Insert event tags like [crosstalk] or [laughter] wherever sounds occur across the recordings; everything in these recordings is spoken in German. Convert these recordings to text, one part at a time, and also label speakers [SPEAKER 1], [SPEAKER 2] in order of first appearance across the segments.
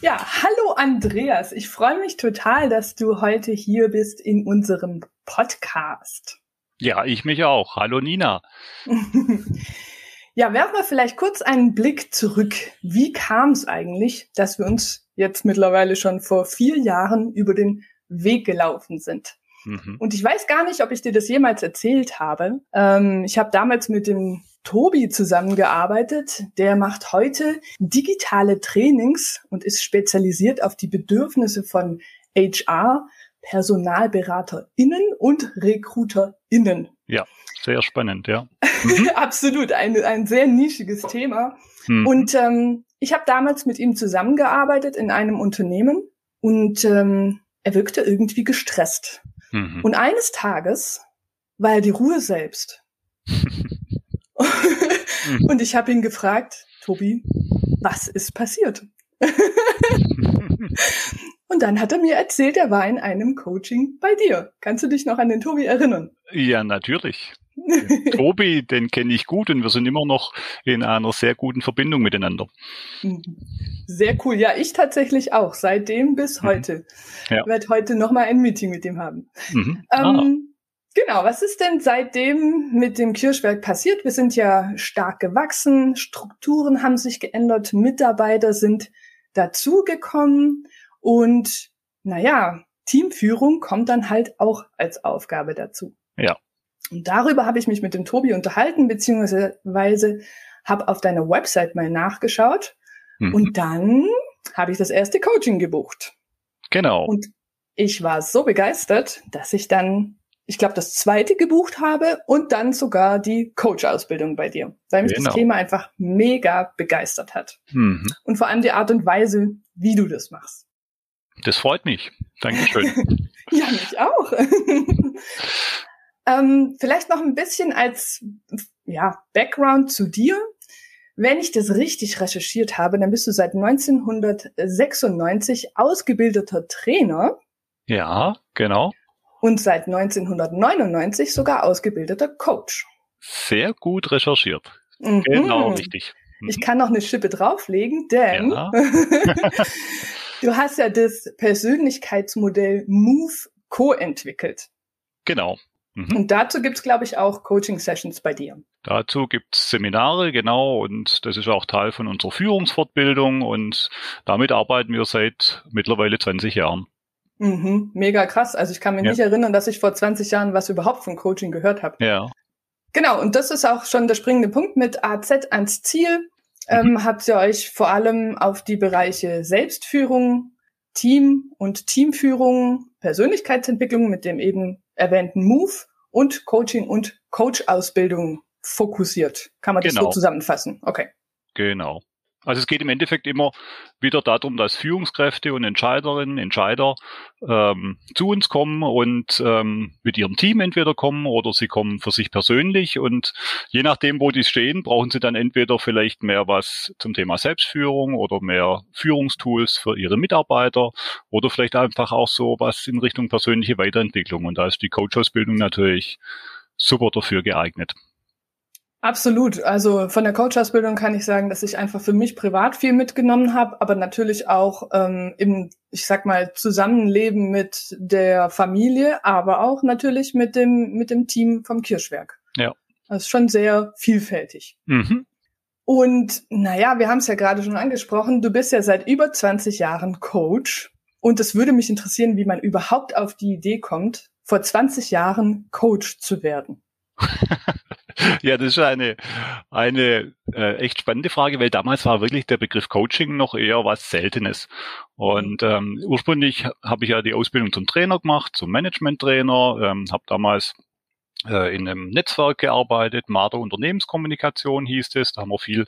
[SPEAKER 1] Ja, hallo Andreas. Ich freue mich total, dass du heute hier bist in unserem Podcast.
[SPEAKER 2] Ja, ich mich auch. Hallo Nina. [laughs]
[SPEAKER 1] ja, werfen wir vielleicht kurz einen Blick zurück. Wie kam es eigentlich, dass wir uns jetzt mittlerweile schon vor vier Jahren über den Weg gelaufen sind? Mhm. Und ich weiß gar nicht, ob ich dir das jemals erzählt habe. Ähm, ich habe damals mit dem Tobi zusammengearbeitet. Der macht heute digitale Trainings und ist spezialisiert auf die Bedürfnisse von HR, PersonalberaterInnen und RecruiterInnen.
[SPEAKER 2] Ja, sehr spannend, ja. [laughs]
[SPEAKER 1] Mhm. Absolut, ein, ein sehr nischiges Thema. Mhm. Und ähm, ich habe damals mit ihm zusammengearbeitet in einem Unternehmen und ähm, er wirkte irgendwie gestresst. Mhm. Und eines Tages war er die Ruhe selbst. [laughs] Mhm. Und ich habe ihn gefragt, Tobi, was ist passiert? [laughs] Und dann hat er mir erzählt, er war in einem Coaching bei dir. Kannst du dich noch an den Tobi erinnern?
[SPEAKER 2] Ja, natürlich. Tobi, den kenne ich gut und wir sind immer noch in einer sehr guten Verbindung miteinander.
[SPEAKER 1] Mhm. Sehr cool. Ja, ich tatsächlich auch. Seitdem bis mhm. heute. Ja. Ich werde heute nochmal ein Meeting mit ihm haben. Mhm. Ähm, ah. Genau, was ist denn seitdem mit dem Kirschwerk passiert? Wir sind ja stark gewachsen, Strukturen haben sich geändert, Mitarbeiter sind dazugekommen und naja, Teamführung kommt dann halt auch als Aufgabe dazu.
[SPEAKER 2] Ja.
[SPEAKER 1] Und darüber habe ich mich mit dem Tobi unterhalten, beziehungsweise habe auf deiner Website mal nachgeschaut mhm. und dann habe ich das erste Coaching gebucht.
[SPEAKER 2] Genau.
[SPEAKER 1] Und ich war so begeistert, dass ich dann ich glaube, das zweite gebucht habe und dann sogar die Coach-Ausbildung bei dir, weil mich genau. das Thema einfach mega begeistert hat. Mhm. Und vor allem die Art und Weise, wie du das machst.
[SPEAKER 2] Das freut mich. Dankeschön. [laughs]
[SPEAKER 1] ja, mich auch. [laughs] ähm, vielleicht noch ein bisschen als ja, Background zu dir. Wenn ich das richtig recherchiert habe, dann bist du seit 1996 ausgebildeter Trainer.
[SPEAKER 2] Ja, genau
[SPEAKER 1] und seit 1999 sogar ausgebildeter Coach.
[SPEAKER 2] Sehr gut recherchiert. Mhm. Genau, richtig.
[SPEAKER 1] Mhm. Ich kann noch eine Schippe drauflegen, denn ja. [laughs] [laughs] du hast ja das Persönlichkeitsmodell Move co-entwickelt.
[SPEAKER 2] Genau.
[SPEAKER 1] Mhm. Und dazu gibt's glaube ich, auch Coaching-Sessions bei dir.
[SPEAKER 2] Dazu gibt's Seminare, genau, und das ist auch Teil von unserer Führungsfortbildung und damit arbeiten wir seit mittlerweile 20 Jahren.
[SPEAKER 1] Mhm, mega krass. Also ich kann mich ja. nicht erinnern, dass ich vor 20 Jahren was überhaupt von Coaching gehört habe.
[SPEAKER 2] Ja.
[SPEAKER 1] Genau, und das ist auch schon der springende Punkt mit AZ ans Ziel. Ähm, mhm. habt ihr euch vor allem auf die Bereiche Selbstführung, Team und Teamführung, Persönlichkeitsentwicklung mit dem eben erwähnten Move und Coaching und Coach-Ausbildung fokussiert. Kann man das genau. so zusammenfassen? Okay.
[SPEAKER 2] Genau. Also es geht im Endeffekt immer wieder darum, dass Führungskräfte und Entscheiderinnen, Entscheider ähm, zu uns kommen und ähm, mit ihrem Team entweder kommen oder sie kommen für sich persönlich und je nachdem, wo die stehen, brauchen sie dann entweder vielleicht mehr was zum Thema Selbstführung oder mehr Führungstools für ihre Mitarbeiter oder vielleicht einfach auch so was in Richtung persönliche Weiterentwicklung und da ist die Coach-Ausbildung natürlich super dafür geeignet.
[SPEAKER 1] Absolut. Also von der Coach-Ausbildung kann ich sagen, dass ich einfach für mich privat viel mitgenommen habe, aber natürlich auch ähm, im, ich sag mal, Zusammenleben mit der Familie, aber auch natürlich mit dem, mit dem Team vom Kirschwerk.
[SPEAKER 2] Ja.
[SPEAKER 1] Das ist schon sehr vielfältig. Mhm. Und naja, wir haben es ja gerade schon angesprochen, du bist ja seit über 20 Jahren Coach. Und es würde mich interessieren, wie man überhaupt auf die Idee kommt, vor 20 Jahren Coach zu werden. [laughs] [laughs]
[SPEAKER 2] ja, das ist eine, eine äh, echt spannende Frage, weil damals war wirklich der Begriff Coaching noch eher was Seltenes. Und ähm, ursprünglich habe ich ja die Ausbildung zum Trainer gemacht, zum Management-Trainer, ähm, habe damals äh, in einem Netzwerk gearbeitet, Marder Unternehmenskommunikation hieß es. Da haben wir viel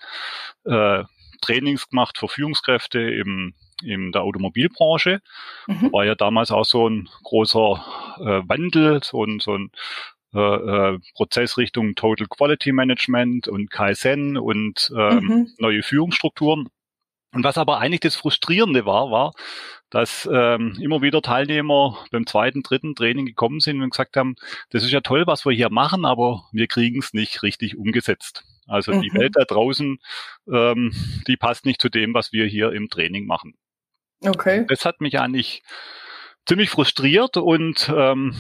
[SPEAKER 2] äh, Trainings gemacht für Führungskräfte im in der Automobilbranche. Mhm. War ja damals auch so ein großer äh, Wandel, so ein, so ein äh, äh, Prozess Richtung Total Quality Management und Kaizen und ähm, mhm. neue Führungsstrukturen. Und was aber eigentlich das Frustrierende war, war, dass ähm, immer wieder Teilnehmer beim zweiten, dritten Training gekommen sind und gesagt haben, das ist ja toll, was wir hier machen, aber wir kriegen es nicht richtig umgesetzt. Also mhm. die Welt da draußen, ähm, die passt nicht zu dem, was wir hier im Training machen. Okay. Das hat mich eigentlich ziemlich frustriert und ähm,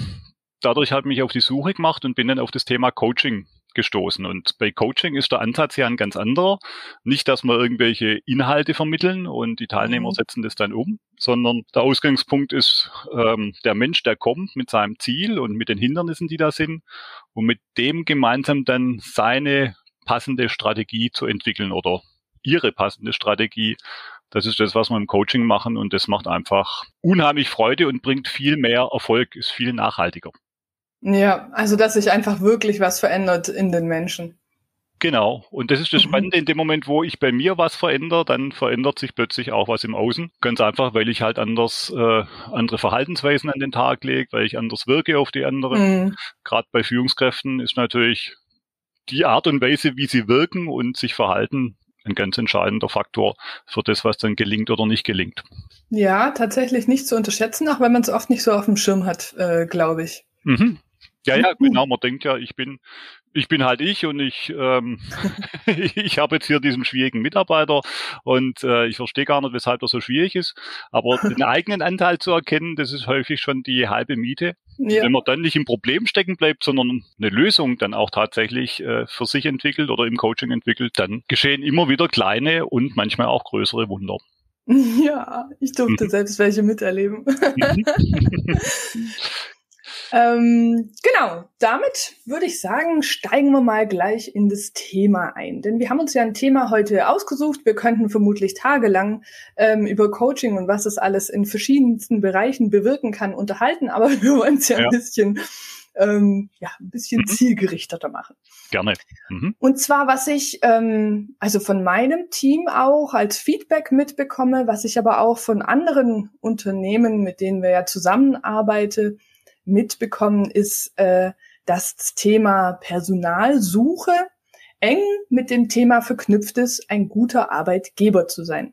[SPEAKER 2] dadurch habe ich mich auf die Suche gemacht und bin dann auf das Thema Coaching gestoßen. Und bei Coaching ist der Ansatz ja ein ganz anderer. Nicht, dass wir irgendwelche Inhalte vermitteln und die Teilnehmer mhm. setzen das dann um, sondern der Ausgangspunkt ist ähm, der Mensch, der kommt mit seinem Ziel und mit den Hindernissen, die da sind, und mit dem gemeinsam dann seine passende Strategie zu entwickeln oder ihre passende Strategie. Das ist das, was wir im Coaching machen und das macht einfach unheimlich Freude und bringt viel mehr Erfolg, ist viel nachhaltiger.
[SPEAKER 1] Ja, also dass sich einfach wirklich was verändert in den Menschen.
[SPEAKER 2] Genau. Und das ist das mhm. Spannende, in dem Moment, wo ich bei mir was verändere, dann verändert sich plötzlich auch was im Außen. Ganz einfach, weil ich halt anders äh, andere Verhaltensweisen an den Tag lege, weil ich anders wirke auf die anderen. Mhm. Gerade bei Führungskräften ist natürlich die Art und Weise, wie sie wirken und sich verhalten, ein ganz entscheidender Faktor für das, was dann gelingt oder nicht gelingt.
[SPEAKER 1] Ja, tatsächlich nicht zu unterschätzen, auch wenn man es oft nicht so auf dem Schirm hat, äh, glaube ich. Mhm.
[SPEAKER 2] Ja, ja, genau. Man denkt ja, ich bin, ich bin halt ich und ich, ähm, [laughs] ich habe jetzt hier diesen schwierigen Mitarbeiter und äh, ich verstehe gar nicht, weshalb er so schwierig ist. Aber [laughs] den eigenen Anteil zu erkennen, das ist häufig schon die halbe Miete. Ja. Wenn man dann nicht im Problem stecken bleibt, sondern eine Lösung dann auch tatsächlich äh, für sich entwickelt oder im Coaching entwickelt, dann geschehen immer wieder kleine und manchmal auch größere Wunder. [laughs]
[SPEAKER 1] Ja, ich durfte mhm. selbst welche miterleben. Ähm, genau, damit würde ich sagen, steigen wir mal gleich in das Thema ein. Denn wir haben uns ja ein Thema heute ausgesucht. Wir könnten vermutlich tagelang ähm, über Coaching und was es alles in verschiedensten Bereichen bewirken kann unterhalten, aber [laughs] wir wollen es ja, ja, ein bisschen ähm, ja, ein bisschen mhm. zielgerichteter machen.
[SPEAKER 2] Gerne. Mhm.
[SPEAKER 1] Und zwar, was ich ähm, also von meinem Team auch als Feedback mitbekomme, was ich aber auch von anderen Unternehmen, mit denen wir ja zusammenarbeiten, mitbekommen, ist, äh, dass das Thema Personalsuche eng mit dem Thema verknüpft ist, ein guter Arbeitgeber zu sein.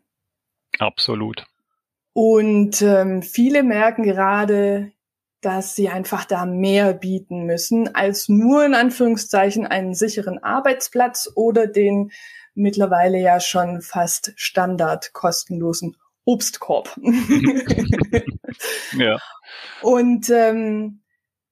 [SPEAKER 2] Absolut.
[SPEAKER 1] Und ähm, viele merken gerade, dass sie einfach da mehr bieten müssen als nur in Anführungszeichen einen sicheren Arbeitsplatz oder den mittlerweile ja schon fast standard kostenlosen Obstkorb. [laughs] [laughs] ja. Und ähm,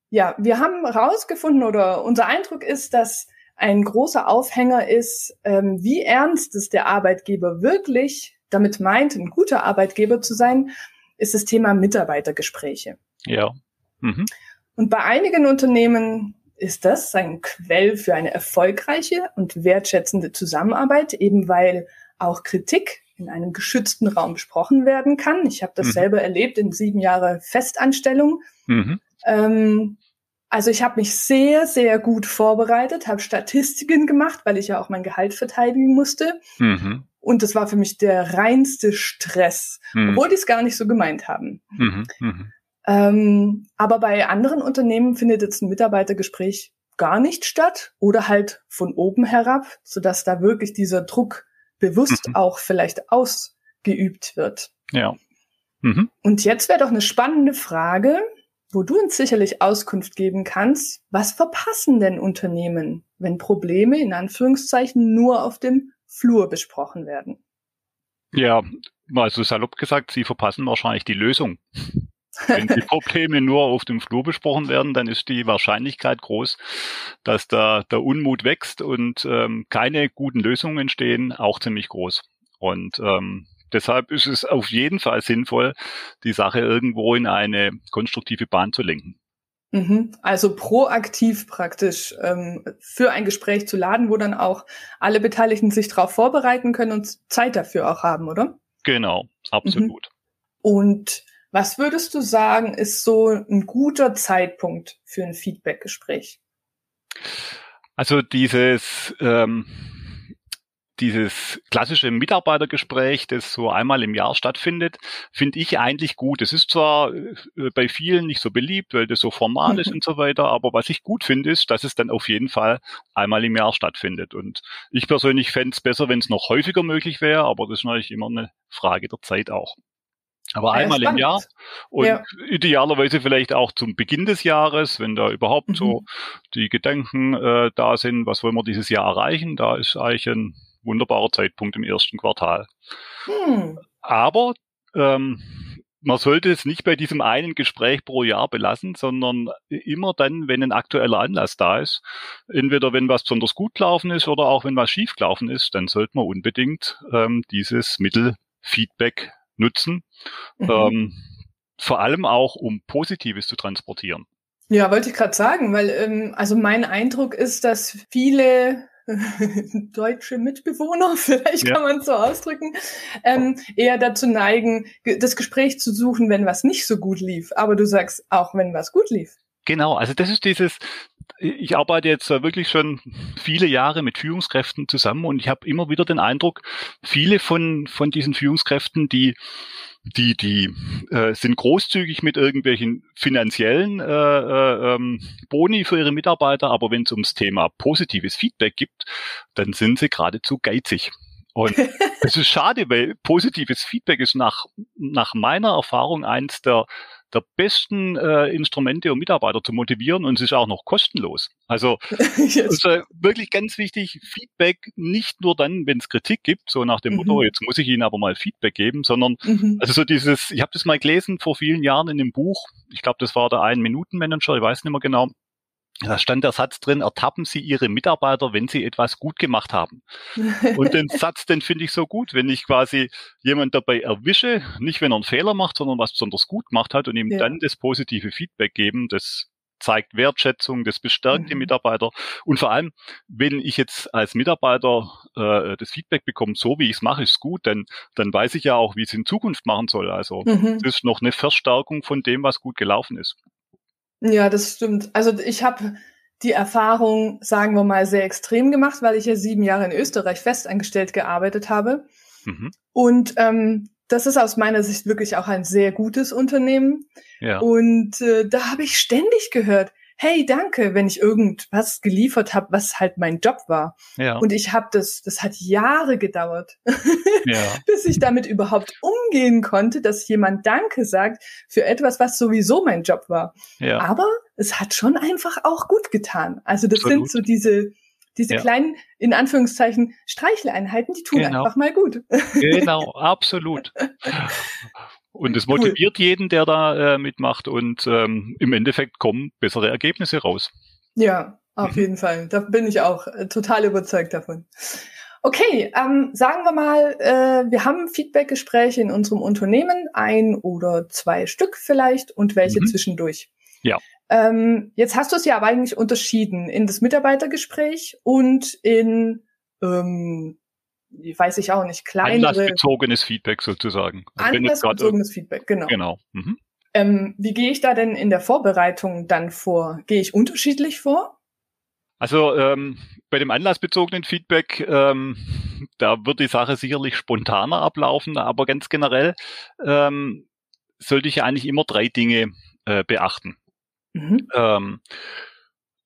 [SPEAKER 1] ja, wir haben rausgefunden oder unser Eindruck ist, dass ein großer Aufhänger ist, ähm, wie ernst es der Arbeitgeber wirklich damit meint, ein guter Arbeitgeber zu sein, ist das Thema Mitarbeitergespräche.
[SPEAKER 2] Ja. Mhm.
[SPEAKER 1] Und bei einigen Unternehmen ist das ein Quell für eine erfolgreiche und wertschätzende Zusammenarbeit, eben weil auch Kritik in einem geschützten Raum besprochen werden kann. Ich habe das mhm. selber erlebt in sieben Jahre Festanstellung. Mhm. Ähm, also ich habe mich sehr, sehr gut vorbereitet, habe Statistiken gemacht, weil ich ja auch mein Gehalt verteidigen musste. Mhm. Und das war für mich der reinste Stress, mhm. obwohl die es gar nicht so gemeint haben. Mhm. mhm. Ähm, aber bei anderen Unternehmen findet jetzt ein Mitarbeitergespräch gar nicht statt oder halt von oben herab, sodass da wirklich dieser Druck bewusst mhm. auch vielleicht ausgeübt wird.
[SPEAKER 2] Ja.
[SPEAKER 1] Mhm. Und jetzt wäre doch eine spannende Frage, wo du uns sicherlich Auskunft geben kannst. Was verpassen denn Unternehmen, wenn Probleme in Anführungszeichen nur auf dem Flur besprochen werden?
[SPEAKER 2] Ja, also salopp gesagt, sie verpassen wahrscheinlich die Lösung. Wenn die Probleme nur auf dem Flur besprochen werden, dann ist die Wahrscheinlichkeit groß, dass da der Unmut wächst und ähm, keine guten Lösungen entstehen, auch ziemlich groß. Und ähm, deshalb ist es auf jeden Fall sinnvoll, die Sache irgendwo in eine konstruktive Bahn zu lenken.
[SPEAKER 1] Mhm. Also proaktiv praktisch ähm, für ein Gespräch zu laden, wo dann auch alle Beteiligten sich darauf vorbereiten können und Zeit dafür auch haben, oder?
[SPEAKER 2] Genau, absolut. Mhm.
[SPEAKER 1] Und was würdest du sagen, ist so ein guter Zeitpunkt für ein Feedbackgespräch?
[SPEAKER 2] Also dieses ähm, dieses klassische Mitarbeitergespräch, das so einmal im Jahr stattfindet, finde ich eigentlich gut. Es ist zwar äh, bei vielen nicht so beliebt, weil das so formal ist mhm. und so weiter, aber was ich gut finde, ist, dass es dann auf jeden Fall einmal im Jahr stattfindet. Und ich persönlich fände es besser, wenn es noch häufiger möglich wäre, aber das ist natürlich immer eine Frage der Zeit auch. Aber ja, einmal spannend. im Jahr und ja. idealerweise vielleicht auch zum Beginn des Jahres, wenn da überhaupt mhm. so die Gedanken äh, da sind, was wollen wir dieses Jahr erreichen, da ist eigentlich ein wunderbarer Zeitpunkt im ersten Quartal. Hm. Aber ähm, man sollte es nicht bei diesem einen Gespräch pro Jahr belassen, sondern immer dann, wenn ein aktueller Anlass da ist. Entweder wenn was besonders gut gelaufen ist oder auch wenn was schief gelaufen ist, dann sollte man unbedingt ähm, dieses Mittel Feedback nutzen. Mhm. Ähm, vor allem auch, um Positives zu transportieren.
[SPEAKER 1] Ja, wollte ich gerade sagen, weil ähm, also mein Eindruck ist, dass viele [laughs] deutsche Mitbewohner, [laughs] vielleicht ja. kann man es so ausdrücken, ähm, eher dazu neigen, das Gespräch zu suchen, wenn was nicht so gut lief. Aber du sagst auch, wenn was gut lief.
[SPEAKER 2] Genau, also das ist dieses, ich arbeite jetzt wirklich schon viele Jahre mit Führungskräften zusammen und ich habe immer wieder den Eindruck, viele von, von diesen Führungskräften, die die, die äh, sind großzügig mit irgendwelchen finanziellen äh, äh, ähm, Boni für ihre Mitarbeiter, aber wenn es ums Thema positives Feedback gibt, dann sind sie geradezu geizig. Und [laughs] es ist schade, weil positives Feedback ist nach, nach meiner Erfahrung eins der der besten äh, Instrumente, um Mitarbeiter zu motivieren und es ist auch noch kostenlos. Also [laughs] ist, äh, wirklich ganz wichtig, Feedback nicht nur dann, wenn es Kritik gibt, so nach dem mhm. Motto, jetzt muss ich Ihnen aber mal Feedback geben, sondern mhm. also so dieses, ich habe das mal gelesen vor vielen Jahren in dem Buch, ich glaube, das war der Ein-Minuten-Manager, ich weiß nicht mehr genau, da stand der Satz drin, ertappen Sie Ihre Mitarbeiter, wenn sie etwas gut gemacht haben. Und den [laughs] Satz, den finde ich so gut, wenn ich quasi jemand dabei erwische, nicht wenn er einen Fehler macht, sondern was besonders gut gemacht hat und ihm ja. dann das positive Feedback geben, das zeigt Wertschätzung, das bestärkt mhm. die Mitarbeiter. Und vor allem, wenn ich jetzt als Mitarbeiter äh, das Feedback bekomme, so wie ich es mache, ist gut, dann, dann weiß ich ja auch, wie ich es in Zukunft machen soll. Also mhm. das ist noch eine Verstärkung von dem, was gut gelaufen ist.
[SPEAKER 1] Ja, das stimmt. Also ich habe die Erfahrung, sagen wir mal, sehr extrem gemacht, weil ich ja sieben Jahre in Österreich festangestellt gearbeitet habe. Mhm. Und ähm, das ist aus meiner Sicht wirklich auch ein sehr gutes Unternehmen. Ja. Und äh, da habe ich ständig gehört, hey, danke, wenn ich irgendwas geliefert habe, was halt mein Job war. Ja. Und ich habe das, das hat Jahre gedauert, [laughs] ja. bis ich damit überhaupt umgehen konnte, dass jemand Danke sagt für etwas, was sowieso mein Job war. Ja. Aber es hat schon einfach auch gut getan. Also das Absolut. sind so diese, diese ja. kleinen, in Anführungszeichen, Streicheleinheiten, die tun genau. einfach mal gut.
[SPEAKER 2] Genau, absolut. [laughs] Und es motiviert cool. jeden, der da äh, mitmacht und ähm, im Endeffekt kommen bessere Ergebnisse raus.
[SPEAKER 1] Ja, auf mhm. jeden Fall. Da bin ich auch äh, total überzeugt davon. Okay, ähm, sagen wir mal, äh, wir haben Feedbackgespräche in unserem Unternehmen, ein oder zwei Stück vielleicht und welche mhm. zwischendurch.
[SPEAKER 2] Ja.
[SPEAKER 1] Ähm, jetzt hast du es ja aber eigentlich unterschieden in das Mitarbeitergespräch und in ähm, weiß ich auch nicht, kleinere.
[SPEAKER 2] Anlassbezogenes Feedback sozusagen.
[SPEAKER 1] Also Anlassbezogenes Feedback, genau.
[SPEAKER 2] Genau. Mhm.
[SPEAKER 1] Ähm, wie gehe ich da denn in der Vorbereitung dann vor? Gehe ich unterschiedlich vor?
[SPEAKER 2] Also ähm, bei dem anlassbezogenen Feedback, ähm, da wird die Sache sicherlich spontaner ablaufen, aber ganz generell ähm, sollte ich eigentlich immer drei Dinge äh, beachten. Mhm.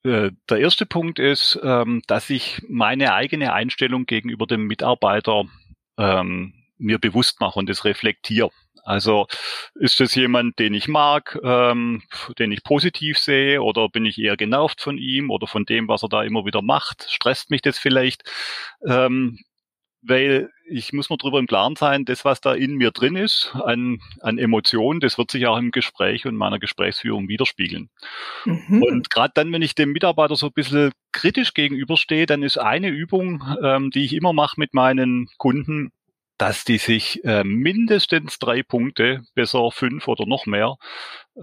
[SPEAKER 2] Äh, der erste Punkt ist, ähm, dass ich meine eigene Einstellung gegenüber dem Mitarbeiter ähm, mir bewusst mache und das reflektiere. Also ist das jemand, den ich mag, ähm, den ich positiv sehe, oder bin ich eher genervt von ihm oder von dem, was er da immer wieder macht? Stresst mich das vielleicht? Weil ich muss mir darüber im Klaren sein, das, was da in mir drin ist, an, an Emotionen, das wird sich auch im Gespräch und meiner Gesprächsführung widerspiegeln. Mhm. Und gerade dann, wenn ich dem Mitarbeiter so ein bisschen kritisch gegenüberstehe, dann ist eine Übung, ähm, die ich immer mache mit meinen Kunden, dass die sich äh, mindestens drei Punkte, besser fünf oder noch mehr,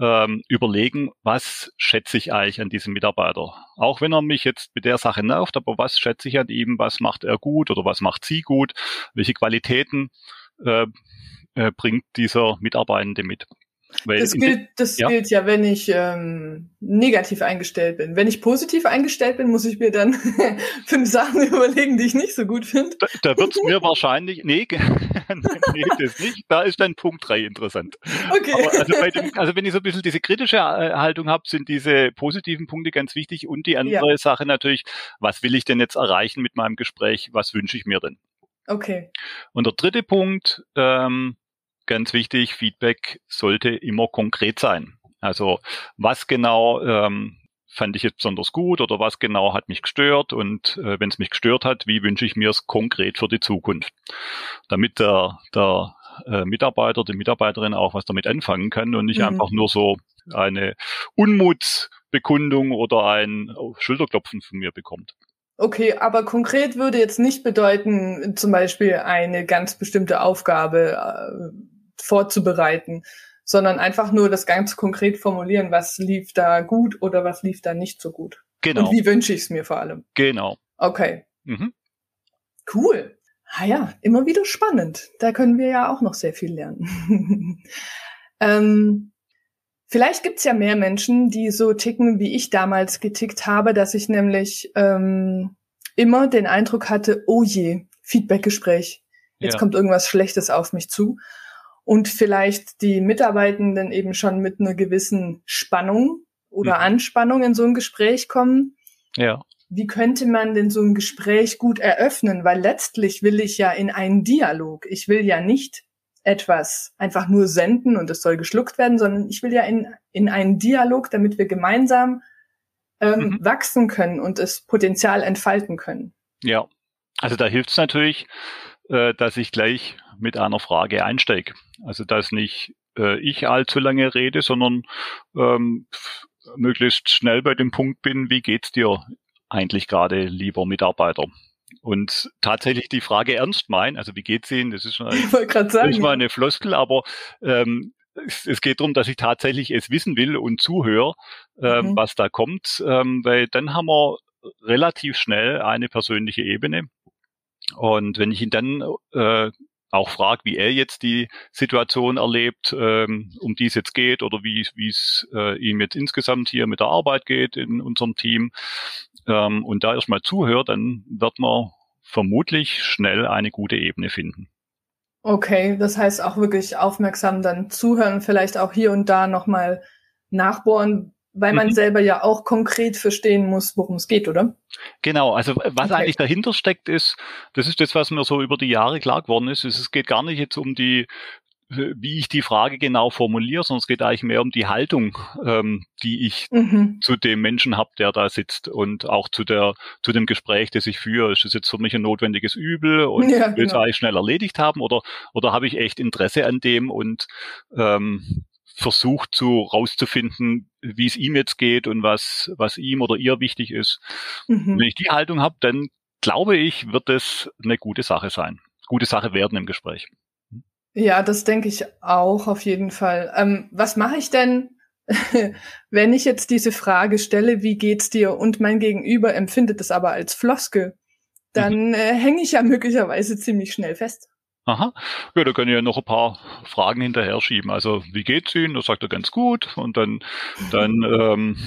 [SPEAKER 2] ähm, überlegen, was schätze ich eigentlich an diesem Mitarbeiter. Auch wenn er mich jetzt mit der Sache nervt, aber was schätze ich an ihm, was macht er gut oder was macht sie gut, welche Qualitäten äh, äh, bringt dieser Mitarbeitende mit.
[SPEAKER 1] Weil das gilt, das ja. gilt ja, wenn ich ähm, negativ eingestellt bin. Wenn ich positiv eingestellt bin, muss ich mir dann [laughs] fünf Sachen [laughs] überlegen, die ich nicht so gut finde.
[SPEAKER 2] Da, da wird es mir wahrscheinlich, [laughs] nee, nee, das nicht. Da ist dann Punkt drei interessant. Okay. Also, dem, also wenn ich so ein bisschen diese kritische äh, Haltung habe, sind diese positiven Punkte ganz wichtig und die andere ja. Sache natürlich, was will ich denn jetzt erreichen mit meinem Gespräch? Was wünsche ich mir denn?
[SPEAKER 1] Okay.
[SPEAKER 2] Und der dritte Punkt, ähm, ganz wichtig, Feedback sollte immer konkret sein. Also was genau ähm, fand ich jetzt besonders gut oder was genau hat mich gestört und äh, wenn es mich gestört hat, wie wünsche ich mir es konkret für die Zukunft, damit der, der äh, Mitarbeiter, die Mitarbeiterin auch was damit anfangen kann und nicht mhm. einfach nur so eine Unmutsbekundung oder ein Schulterklopfen von mir bekommt.
[SPEAKER 1] Okay, aber konkret würde jetzt nicht bedeuten, zum Beispiel eine ganz bestimmte Aufgabe äh, vorzubereiten, sondern einfach nur das ganz konkret formulieren, was lief da gut oder was lief da nicht so gut. Genau. Und wie wünsche ich es mir vor allem.
[SPEAKER 2] Genau.
[SPEAKER 1] Okay. Mhm. Cool. Ah ja, immer wieder spannend. Da können wir ja auch noch sehr viel lernen. [laughs] ähm, vielleicht gibt's ja mehr Menschen, die so ticken, wie ich damals getickt habe, dass ich nämlich ähm, immer den Eindruck hatte, oh je, Feedbackgespräch. Jetzt ja. kommt irgendwas Schlechtes auf mich zu und vielleicht die Mitarbeitenden eben schon mit einer gewissen Spannung oder mhm. Anspannung in so ein Gespräch kommen.
[SPEAKER 2] Ja.
[SPEAKER 1] Wie könnte man denn so ein Gespräch gut eröffnen? Weil letztlich will ich ja in einen Dialog. Ich will ja nicht etwas einfach nur senden und es soll geschluckt werden, sondern ich will ja in, in einen Dialog, damit wir gemeinsam ähm, mhm. wachsen können und das Potenzial entfalten können.
[SPEAKER 2] Ja, also da hilft es natürlich, äh, dass ich gleich mit einer Frage einsteige. Also dass nicht äh, ich allzu lange rede, sondern ähm, möglichst schnell bei dem Punkt bin, wie geht's dir eigentlich gerade, lieber Mitarbeiter? Und tatsächlich die Frage ernst meinen, also wie geht's Ihnen? Das ist schon eine, sagen, ist mal eine Floskel, aber ähm, es, es geht darum, dass ich tatsächlich es wissen will und zuhöre, ähm, mhm. was da kommt, ähm, weil dann haben wir relativ schnell eine persönliche Ebene. Und wenn ich ihn dann äh, auch fragt, wie er jetzt die Situation erlebt, ähm, um die es jetzt geht oder wie es äh, ihm jetzt insgesamt hier mit der Arbeit geht in unserem Team ähm, und da erstmal zuhört, dann wird man vermutlich schnell eine gute Ebene finden.
[SPEAKER 1] Okay, das heißt auch wirklich aufmerksam dann zuhören, vielleicht auch hier und da nochmal nachbohren, weil man mhm. selber ja auch konkret verstehen muss, worum es geht, oder?
[SPEAKER 2] Genau, also was okay. eigentlich dahinter steckt, ist, das ist das, was mir so über die Jahre klar geworden ist, es geht gar nicht jetzt um die wie ich die Frage genau formuliere, sondern es geht eigentlich mehr um die Haltung, ähm, die ich mhm. zu dem Menschen habe, der da sitzt und auch zu der zu dem Gespräch, das ich führe. Ist das jetzt für mich ein notwendiges Übel und ja, will es genau. eigentlich schnell erledigt haben oder oder habe ich echt Interesse an dem und ähm, versucht zu rauszufinden, wie es ihm jetzt geht und was, was ihm oder ihr wichtig ist. Mhm. Wenn ich die Haltung habe, dann glaube ich, wird es eine gute Sache sein. Gute Sache werden im Gespräch.
[SPEAKER 1] Ja, das denke ich auch auf jeden Fall. Ähm, was mache ich denn, [laughs] wenn ich jetzt diese Frage stelle, wie geht's dir und mein Gegenüber empfindet es aber als Floskel? Dann mhm. äh, hänge ich ja möglicherweise ziemlich schnell fest.
[SPEAKER 2] Aha. Ja, da können ja noch ein paar Fragen hinterher schieben. Also, wie geht's Ihnen? Das sagt er ganz gut. Und dann, dann ähm,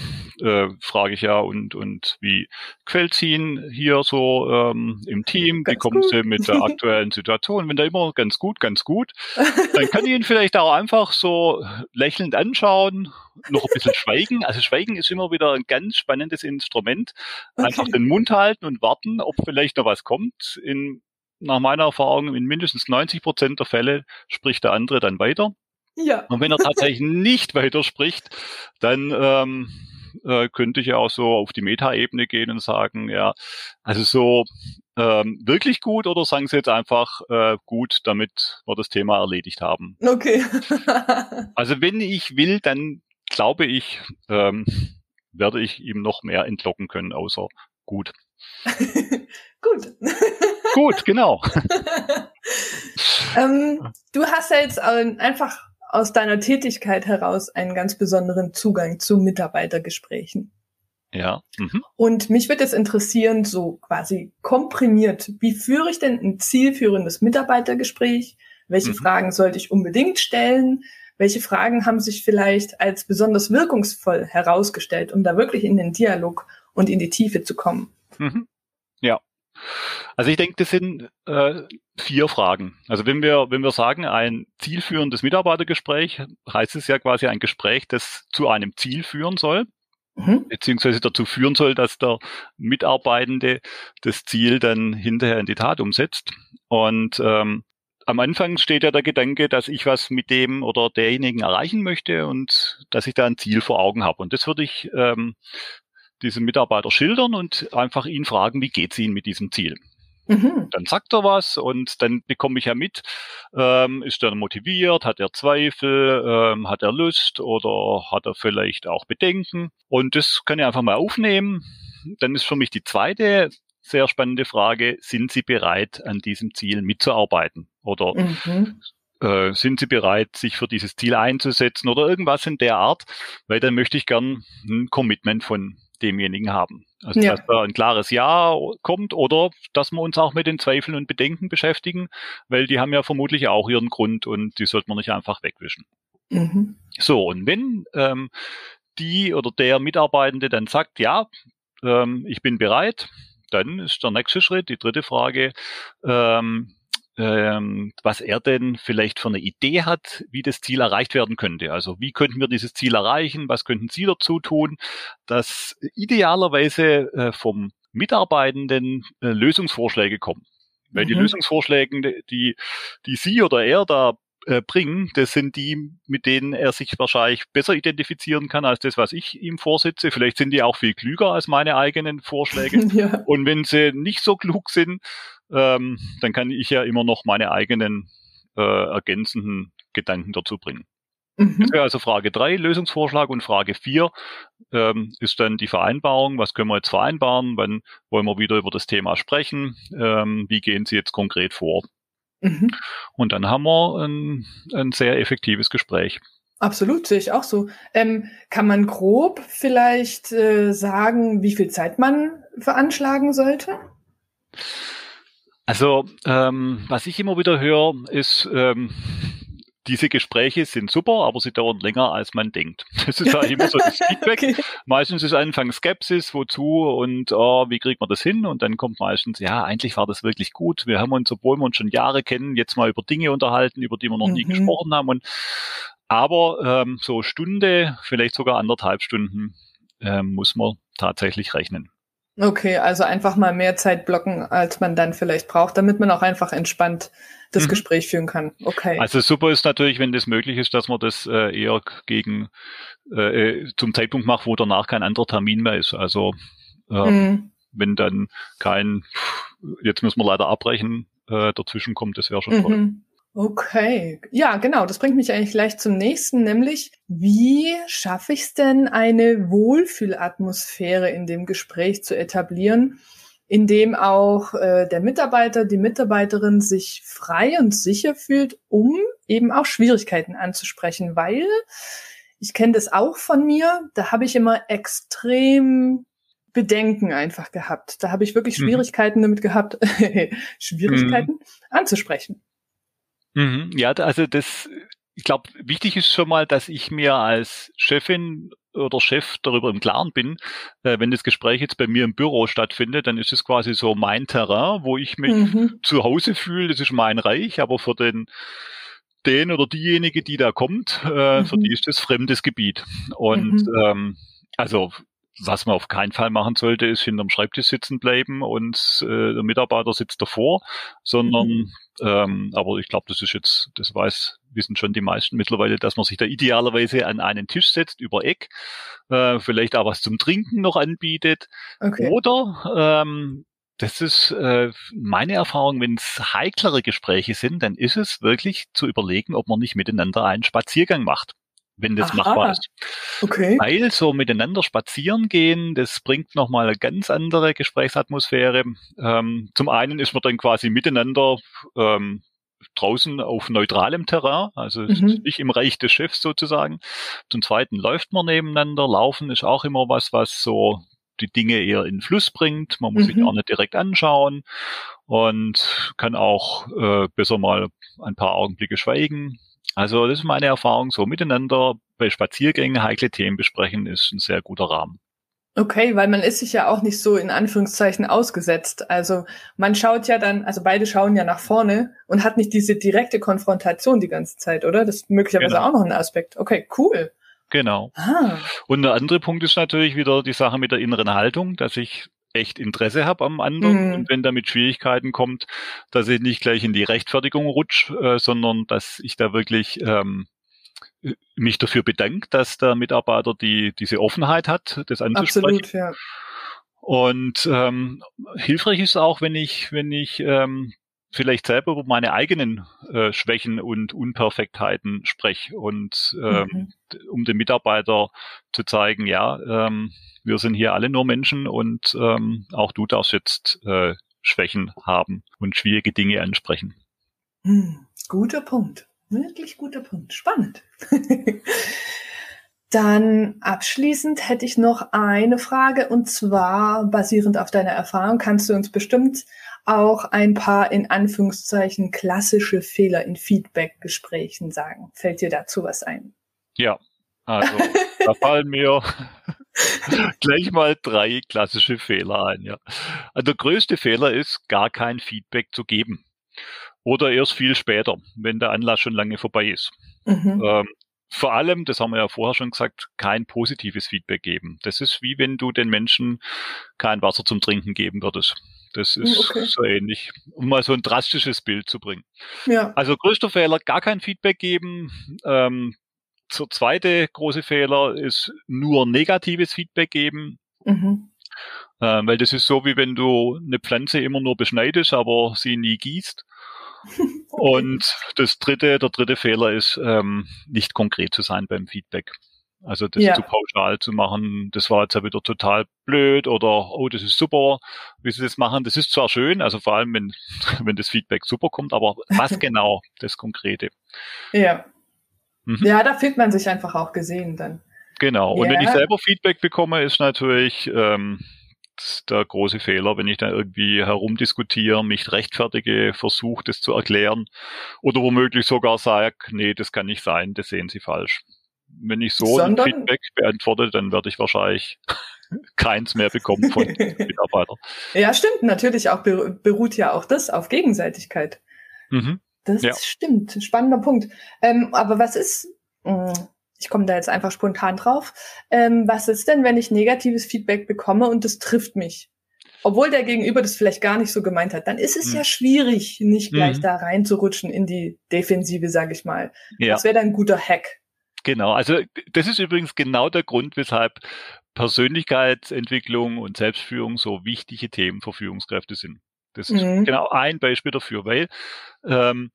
[SPEAKER 2] äh, frage ich ja, und, und wie gefällt's Ihnen hier so ähm, im Team? Ganz wie kommen gut. Sie mit der aktuellen Situation? Wenn da immer ganz gut, ganz gut, [laughs] dann kann ich ihn vielleicht auch einfach so lächelnd anschauen, noch ein bisschen schweigen. Also Schweigen ist immer wieder ein ganz spannendes Instrument. Einfach okay. den Mund halten und warten, ob vielleicht noch was kommt. In nach meiner Erfahrung in mindestens 90 Prozent der Fälle spricht der andere dann weiter.
[SPEAKER 1] Ja.
[SPEAKER 2] Und wenn er tatsächlich [laughs] nicht weiterspricht, dann ähm, äh, könnte ich ja auch so auf die Metaebene gehen und sagen, ja, also so ähm, wirklich gut oder sagen Sie jetzt einfach äh, gut, damit wir das Thema erledigt haben.
[SPEAKER 1] Okay. [laughs]
[SPEAKER 2] also wenn ich will, dann glaube ich, ähm, werde ich ihm noch mehr entlocken können, außer gut. [laughs]
[SPEAKER 1] gut.
[SPEAKER 2] Gut, genau. [laughs]
[SPEAKER 1] ähm, du hast ja jetzt einfach aus deiner Tätigkeit heraus einen ganz besonderen Zugang zu Mitarbeitergesprächen.
[SPEAKER 2] Ja. Mhm.
[SPEAKER 1] Und mich würde es interessieren, so quasi komprimiert, wie führe ich denn ein zielführendes Mitarbeitergespräch? Welche mhm. Fragen sollte ich unbedingt stellen? welche Fragen haben sich vielleicht als besonders wirkungsvoll herausgestellt, um da wirklich in den Dialog und in die Tiefe zu kommen?
[SPEAKER 2] Mhm. Ja. Also ich denke, das sind äh, vier Fragen. Also wenn wir, wenn wir sagen, ein zielführendes Mitarbeitergespräch, heißt es ja quasi ein Gespräch, das zu einem Ziel führen soll mhm. beziehungsweise dazu führen soll, dass der Mitarbeitende das Ziel dann hinterher in die Tat umsetzt. Und ähm, am Anfang steht ja der Gedanke, dass ich was mit dem oder derjenigen erreichen möchte und dass ich da ein Ziel vor Augen habe. Und das würde ich ähm, diesem Mitarbeiter schildern und einfach ihn fragen, wie geht es Ihnen mit diesem Ziel? Mhm. Dann sagt er was und dann bekomme ich ja mit, ähm, ist er motiviert, hat er Zweifel, ähm, hat er Lust oder hat er vielleicht auch Bedenken. Und das kann ich einfach mal aufnehmen. Dann ist für mich die zweite sehr spannende Frage, sind Sie bereit, an diesem Ziel mitzuarbeiten? Oder mhm. äh, sind Sie bereit, sich für dieses Ziel einzusetzen oder irgendwas in der Art? Weil dann möchte ich gern ein Commitment von demjenigen haben. Also ja. dass da ein klares Ja kommt oder dass wir uns auch mit den Zweifeln und Bedenken beschäftigen, weil die haben ja vermutlich auch ihren Grund und die sollte man nicht einfach wegwischen. Mhm. So, und wenn ähm, die oder der Mitarbeitende dann sagt, ja, ähm, ich bin bereit, dann ist der nächste Schritt, die dritte Frage, ähm, ähm, was er denn vielleicht für eine Idee hat, wie das Ziel erreicht werden könnte. Also wie könnten wir dieses Ziel erreichen? Was könnten Sie dazu tun? Dass idealerweise äh, vom Mitarbeitenden äh, Lösungsvorschläge kommen. Weil mhm. die Lösungsvorschläge, die, die Sie oder er da äh, bringen, das sind die, mit denen er sich wahrscheinlich besser identifizieren kann als das, was ich ihm vorsitze. Vielleicht sind die auch viel klüger als meine eigenen Vorschläge. [laughs] ja. Und wenn sie nicht so klug sind, ähm, dann kann ich ja immer noch meine eigenen äh, ergänzenden Gedanken dazu bringen. Mhm. Das wäre also Frage drei Lösungsvorschlag und Frage vier ähm, ist dann die Vereinbarung. Was können wir jetzt vereinbaren? Wann wollen wir wieder über das Thema sprechen? Ähm, wie gehen Sie jetzt konkret vor? Mhm. Und dann haben wir ein, ein sehr effektives Gespräch.
[SPEAKER 1] Absolut, sehe ich auch so. Ähm, kann man grob vielleicht äh, sagen, wie viel Zeit man veranschlagen sollte?
[SPEAKER 2] Also, ähm, was ich immer wieder höre, ist, ähm, diese Gespräche sind super, aber sie dauern länger, als man denkt. [laughs] Das ist ja immer so das [laughs] Feedback. okay. Meistens ist Anfang Skepsis, wozu und oh, wie kriegt man das hin? Und dann kommt meistens, ja, eigentlich war das wirklich gut. Wir haben uns, obwohl wir uns schon Jahre kennen, jetzt mal über Dinge unterhalten, über die wir noch mhm. nie gesprochen haben. Und aber ähm, so Stunde, vielleicht sogar anderthalb Stunden ähm, muss man tatsächlich rechnen.
[SPEAKER 1] Okay, also einfach mal mehr Zeit blocken, als man dann vielleicht braucht, damit man auch einfach entspannt das mhm. Gespräch führen kann. Okay.
[SPEAKER 2] Also super ist natürlich, wenn das möglich ist, dass man das äh, eher gegen äh, zum Zeitpunkt macht, wo danach kein anderer Termin mehr ist. Also äh, mhm. wenn dann kein, jetzt müssen wir leider abbrechen, äh, dazwischen kommt, das wäre schon mhm. toll.
[SPEAKER 1] Okay, ja, genau. Das bringt mich eigentlich gleich zum nächsten, nämlich wie schaffe ich es denn, eine Wohlfühlatmosphäre in dem Gespräch zu etablieren, in dem auch äh, der Mitarbeiter, die Mitarbeiterin sich frei und sicher fühlt, um eben auch Schwierigkeiten anzusprechen, weil ich kenne das auch von mir, da habe ich immer extrem Bedenken einfach gehabt. Da habe ich wirklich mhm. Schwierigkeiten mhm. damit gehabt, [laughs] Schwierigkeiten mhm. anzusprechen.
[SPEAKER 2] Mhm, ja, also das, ich glaube, wichtig ist schon mal, dass ich mir als Chefin oder Chef darüber im Klaren bin, äh, wenn das Gespräch jetzt bei mir im Büro stattfindet, dann ist es quasi so mein Terrain, wo ich mich mhm. zu Hause fühle, das ist mein Reich, aber für den den oder diejenige, die da kommt, äh, mhm. für die ist das fremdes Gebiet. Und mhm. ähm, also was man auf keinen Fall machen sollte, ist hinterm Schreibtisch sitzen bleiben und äh, der Mitarbeiter sitzt davor, sondern, mhm. ähm, aber ich glaube, das ist jetzt, das weiß, wissen schon die meisten mittlerweile, dass man sich da idealerweise an einen Tisch setzt, über Eck, äh, vielleicht auch was zum Trinken noch anbietet. Okay. Oder ähm, das ist äh, meine Erfahrung, wenn es heiklere Gespräche sind, dann ist es wirklich zu überlegen, ob man nicht miteinander einen Spaziergang macht wenn das Aha. machbar ist. Okay. Weil so miteinander spazieren gehen, das bringt nochmal eine ganz andere Gesprächsatmosphäre. Ähm, zum einen ist man dann quasi miteinander ähm, draußen auf neutralem Terrain, also mhm. nicht im Reich des Chefs sozusagen. Zum zweiten läuft man nebeneinander. Laufen ist auch immer was, was so die Dinge eher in Fluss bringt. Man muss mhm. sich auch nicht direkt anschauen und kann auch äh, besser mal ein paar Augenblicke schweigen Also das ist meine Erfahrung, so miteinander bei Spaziergängen heikle Themen besprechen ist ein sehr guter Rahmen.
[SPEAKER 1] Okay, weil man ist sich ja auch nicht so in Anführungszeichen ausgesetzt. Also man schaut ja dann, also beide schauen ja nach vorne und hat nicht diese direkte Konfrontation die ganze Zeit, oder? Das ist möglicherweise genau. auch noch ein Aspekt. Okay, cool.
[SPEAKER 2] Genau. Ah. Und der andere Punkt ist natürlich wieder die Sache mit der inneren Haltung, dass ich echt Interesse habe am anderen mhm. und wenn damit Schwierigkeiten kommt, dass ich nicht gleich in die Rechtfertigung rutsche, äh, sondern dass ich da wirklich ähm, mich dafür bedankt, dass der Mitarbeiter die diese Offenheit hat, das anzusprechen. Absolut, ja. Und ähm, hilfreich ist auch, wenn ich, wenn ich ähm, vielleicht selber über meine eigenen äh, Schwächen und Unperfektheiten spreche und ähm, mhm. um dem Mitarbeiter zu zeigen, ja, ähm, wir sind hier alle nur Menschen und ähm, auch du darfst jetzt äh, Schwächen haben und schwierige Dinge ansprechen.
[SPEAKER 1] Hm, guter Punkt. Wirklich guter Punkt. Spannend. [laughs] Dann abschließend hätte ich noch eine Frage und zwar basierend auf deiner Erfahrung kannst du uns bestimmt auch ein paar in Anführungszeichen klassische Fehler in Feedback-Gesprächen sagen. Fällt dir dazu was ein?
[SPEAKER 2] Ja, also [laughs] da fallen mir gleich mal drei klassische Fehler ein. Ja. Also der größte Fehler ist, gar kein Feedback zu geben. Oder erst viel später, wenn der Anlass schon lange vorbei ist. Mhm. Ähm, vor allem, das haben wir ja vorher schon gesagt, kein positives Feedback geben. Das ist wie wenn du den Menschen kein Wasser zum Trinken geben würdest. Das hm, ist okay. so ähnlich, um mal so ein drastisches Bild zu bringen. Ja. Also größter Fehler, gar kein Feedback geben. Ähm, der zweite große Fehler ist nur negatives Feedback geben. Mhm. Ähm, weil das ist so, wie wenn du eine Pflanze immer nur beschneidest, aber sie nie gießt. Und das dritte, der dritte Fehler ist, ähm, nicht konkret zu sein beim Feedback. Also das ja. zu pauschal zu machen, das war jetzt ja wieder total blöd oder oh, das ist super, wie sie das machen. Das ist zwar schön, also vor allem wenn, [laughs] wenn das Feedback super kommt, aber was [laughs] genau das Konkrete?
[SPEAKER 1] Ja. Mhm. Ja, da fühlt man sich einfach auch gesehen dann.
[SPEAKER 2] Genau. Und ja. wenn ich selber Feedback bekomme, ist natürlich ähm, der große Fehler, wenn ich da irgendwie herumdiskutiere, mich rechtfertige, versuche, das zu erklären oder womöglich sogar sage, nee, das kann nicht sein, das sehen Sie falsch. Wenn ich so Sondern, ein Feedback beantworte, dann werde ich wahrscheinlich [laughs] keins mehr bekommen von [laughs] Mitarbeitern.
[SPEAKER 1] Ja, stimmt, natürlich auch beruht ja auch das auf Gegenseitigkeit. Mhm. Das ja. stimmt, spannender Punkt. Ähm, aber was ist, hm, ich komme da jetzt einfach spontan drauf, ähm, was ist denn, wenn ich negatives Feedback bekomme und das trifft mich? Obwohl der Gegenüber das vielleicht gar nicht so gemeint hat, dann ist es mhm. ja schwierig, nicht gleich mhm. da reinzurutschen in die Defensive, sage ich mal. Ja. Das wäre dann ein guter Hack.
[SPEAKER 2] Genau, also das ist übrigens genau der Grund, weshalb Persönlichkeitsentwicklung und Selbstführung so wichtige Themen für Führungskräfte sind. Das ist mhm. genau ein Beispiel dafür, weil ähm,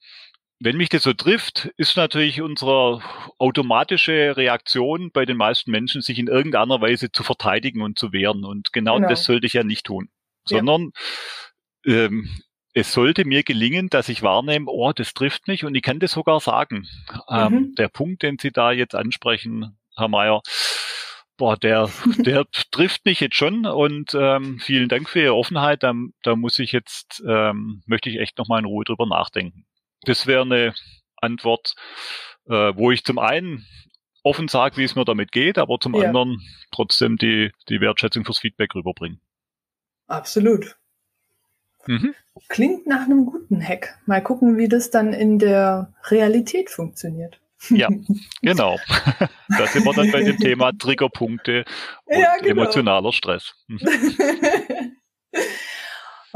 [SPEAKER 2] wenn mich das so trifft, ist natürlich unsere automatische Reaktion bei den meisten Menschen, sich in irgendeiner Weise zu verteidigen und zu wehren. Und genau, genau. das sollte ich ja nicht tun, sondern ja. ähm, es sollte mir gelingen, dass ich wahrnehme, oh, das trifft mich und ich kann das sogar sagen. Ähm, mhm. Ähm, der Punkt, den Sie da jetzt ansprechen, Herr Mayer, boah, der, [laughs] der trifft mich jetzt schon und ähm, vielen Dank für Ihre Offenheit. Da, da muss ich jetzt, ähm, möchte ich echt nochmal in Ruhe drüber nachdenken. Das wäre eine Antwort, äh, wo ich zum einen offen sage, wie es mir damit geht, aber zum ja. anderen trotzdem die, die Wertschätzung fürs Feedback rüberbringen.
[SPEAKER 1] Absolut. Mhm. Klingt nach einem guten Hack. Mal gucken, wie das dann in der Realität funktioniert.
[SPEAKER 2] Ja, genau. [laughs] da sind wir dann bei dem Thema Triggerpunkte und ja, genau. emotionaler Stress. [laughs]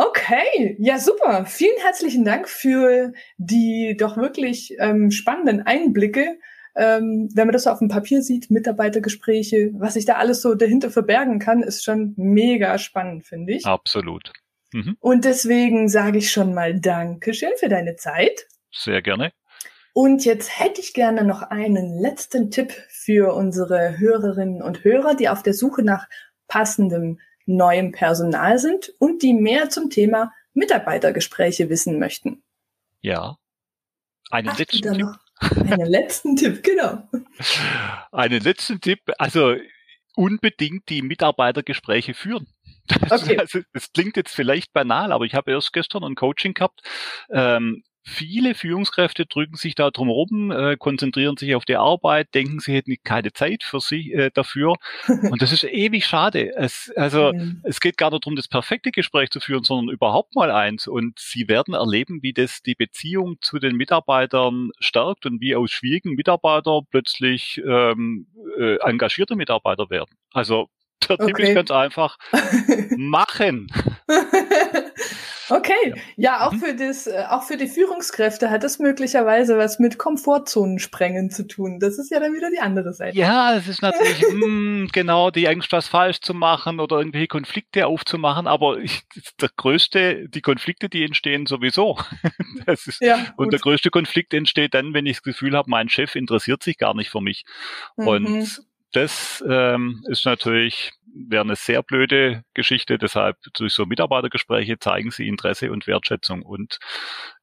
[SPEAKER 1] Okay, ja super. Vielen herzlichen Dank für die doch wirklich ähm, spannenden Einblicke. Ähm, wenn man das so auf dem Papier sieht, Mitarbeitergespräche, was sich da alles so dahinter verbergen kann, ist schon mega spannend, finde ich.
[SPEAKER 2] Absolut.
[SPEAKER 1] Mhm. Und deswegen sage ich schon mal Dankeschön für deine Zeit.
[SPEAKER 2] Sehr gerne.
[SPEAKER 1] Und jetzt hätte ich gerne noch einen letzten Tipp für unsere Hörerinnen und Hörer, die auf der Suche nach passendem neuem Personal sind und die mehr zum Thema Mitarbeitergespräche wissen möchten.
[SPEAKER 2] Ja. Einen Hast letzten Tipp.
[SPEAKER 1] Einen letzten Tipp, genau. [laughs]
[SPEAKER 2] Einen letzten Tipp, also unbedingt die Mitarbeitergespräche führen. Das, okay. also, das klingt jetzt vielleicht banal, aber ich habe erst gestern ein Coaching gehabt. Ähm, viele Führungskräfte drücken sich da drum herum, äh, konzentrieren sich auf die Arbeit, denken, sie hätten keine Zeit für sich äh, dafür. [laughs] Und das ist ewig schade. Es, also mhm. es geht gar nicht darum, das perfekte Gespräch zu führen, sondern überhaupt mal eins. Und sie werden erleben, wie das die Beziehung zu den Mitarbeitern stärkt und wie aus schwierigen Mitarbeiter plötzlich ähm, äh, engagierte Mitarbeiter werden. Also der Tipp okay. ist ganz einfach, [laughs] machen. [laughs]
[SPEAKER 3] Okay, ja, auch mhm. für das, äh, auch für die Führungskräfte hat das möglicherweise was mit Komfortzonen sprengen zu tun. Das ist ja dann wieder die andere Seite.
[SPEAKER 2] Ja, es ist natürlich [laughs] mh, hm, genau die Angst, was falsch zu machen oder irgendwelche Konflikte aufzumachen. Aber ich, der größte, die Konflikte, die entstehen sowieso. [laughs] Ist, ja, und der größte Konflikt entsteht dann, wenn ich das Gefühl habe, mein Chef interessiert sich gar nicht für mich. Mhm. Und das ähm, ist natürlich wäre eine sehr blöde Geschichte. Deshalb durch so Mitarbeitergespräche zeigen sie Interesse und Wertschätzung und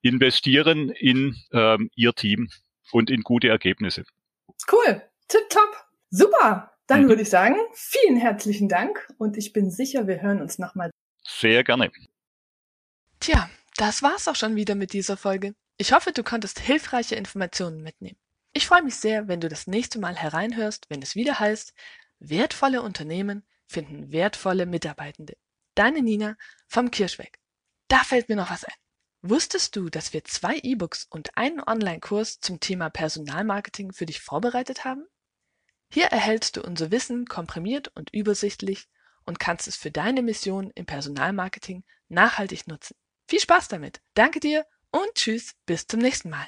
[SPEAKER 2] investieren in ähm, ihr Team und in gute Ergebnisse.
[SPEAKER 3] Cool, tipptopp, super. Dann mhm. würde ich sagen, vielen herzlichen Dank und ich bin sicher, wir hören uns nochmal.
[SPEAKER 2] Sehr gerne.
[SPEAKER 1] Tja, das war's auch schon wieder mit dieser Folge. Ich hoffe, du konntest hilfreiche Informationen mitnehmen. Ich freue mich sehr, wenn du das nächste Mal hereinhörst, wenn es wieder heißt, wertvolle Unternehmen finden wertvolle Mitarbeitende. Deine Nina vom Kirschweg. Da fällt mir noch was ein. Wusstest du, dass wir zwei E-Books und einen Online-Kurs zum Thema Personalmarketing für dich vorbereitet haben? Hier erhältst du unser Wissen komprimiert und übersichtlich und kannst es für deine Mission im Personalmarketing nachhaltig nutzen. Viel Spaß damit. Danke dir und tschüss, bis zum nächsten Mal.